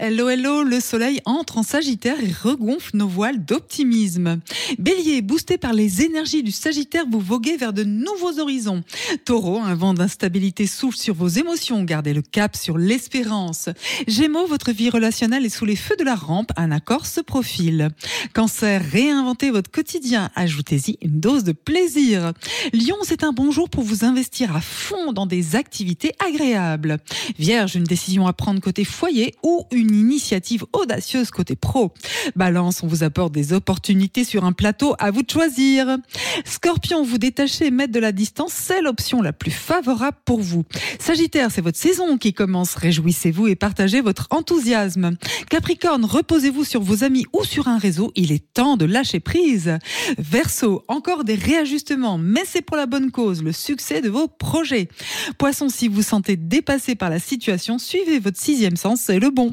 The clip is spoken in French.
Hello, hello, le soleil entre en Sagittaire et regonfle nos voiles d'optimisme. Bélier, boosté par les énergies du Sagittaire, vous voguez vers de nouveaux horizons. Taureau, un vent d'instabilité souffle sur vos émotions, gardez le cap sur l'espérance. Gémeaux, votre vie relationnelle est sous les feux de la rampe, un accord se profile. Cancer, réinventez votre quotidien, ajoutez-y une dose de plaisir. Lion, c'est un bon jour pour vous investir à fond dans des activités agréables. Vierge, une décision à prendre côté foyer ou une une initiative audacieuse côté pro. Balance, on vous apporte des opportunités sur un plateau, à vous de choisir. Scorpion, vous détachez et mettre de la distance, c'est l'option la plus favorable pour vous. Sagittaire, c'est votre saison qui commence, réjouissez-vous et partagez votre enthousiasme. Capricorne, reposez-vous sur vos amis ou sur un réseau, il est temps de lâcher prise. Verseau, encore des réajustements, mais c'est pour la bonne cause, le succès de vos projets. Poisson, si vous sentez dépassé par la situation, suivez votre sixième sens, c'est le bon.